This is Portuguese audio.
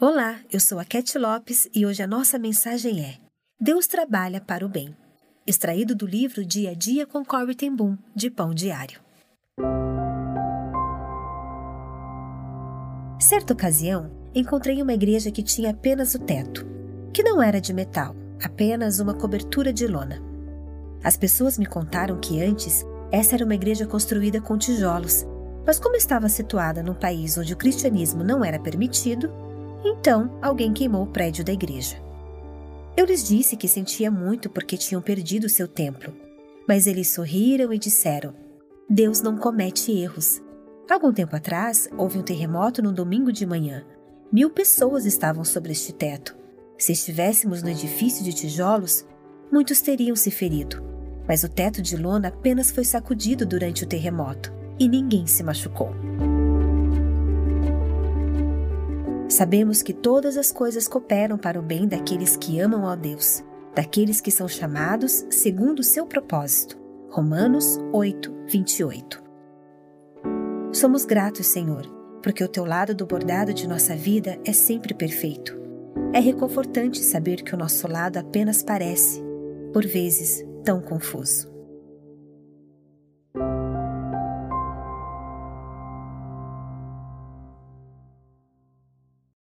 Olá, eu sou a Cat Lopes e hoje a nossa mensagem é Deus trabalha para o bem. Extraído do livro Dia a Dia com Corey Ten Boom, de Pão Diário. Certa ocasião, encontrei uma igreja que tinha apenas o teto, que não era de metal, apenas uma cobertura de lona. As pessoas me contaram que antes essa era uma igreja construída com tijolos, mas como estava situada num país onde o cristianismo não era permitido, então alguém queimou o prédio da igreja. Eu lhes disse que sentia muito porque tinham perdido seu templo, mas eles sorriram e disseram: Deus não comete erros. Algum tempo atrás, houve um terremoto no domingo de manhã. Mil pessoas estavam sobre este teto. Se estivéssemos no edifício de tijolos, muitos teriam se ferido, mas o teto de lona apenas foi sacudido durante o terremoto e ninguém se machucou. Sabemos que todas as coisas cooperam para o bem daqueles que amam a Deus, daqueles que são chamados segundo o seu propósito. Romanos 8, 28. Somos gratos, Senhor, porque o teu lado do bordado de nossa vida é sempre perfeito. É reconfortante saber que o nosso lado apenas parece, por vezes, tão confuso.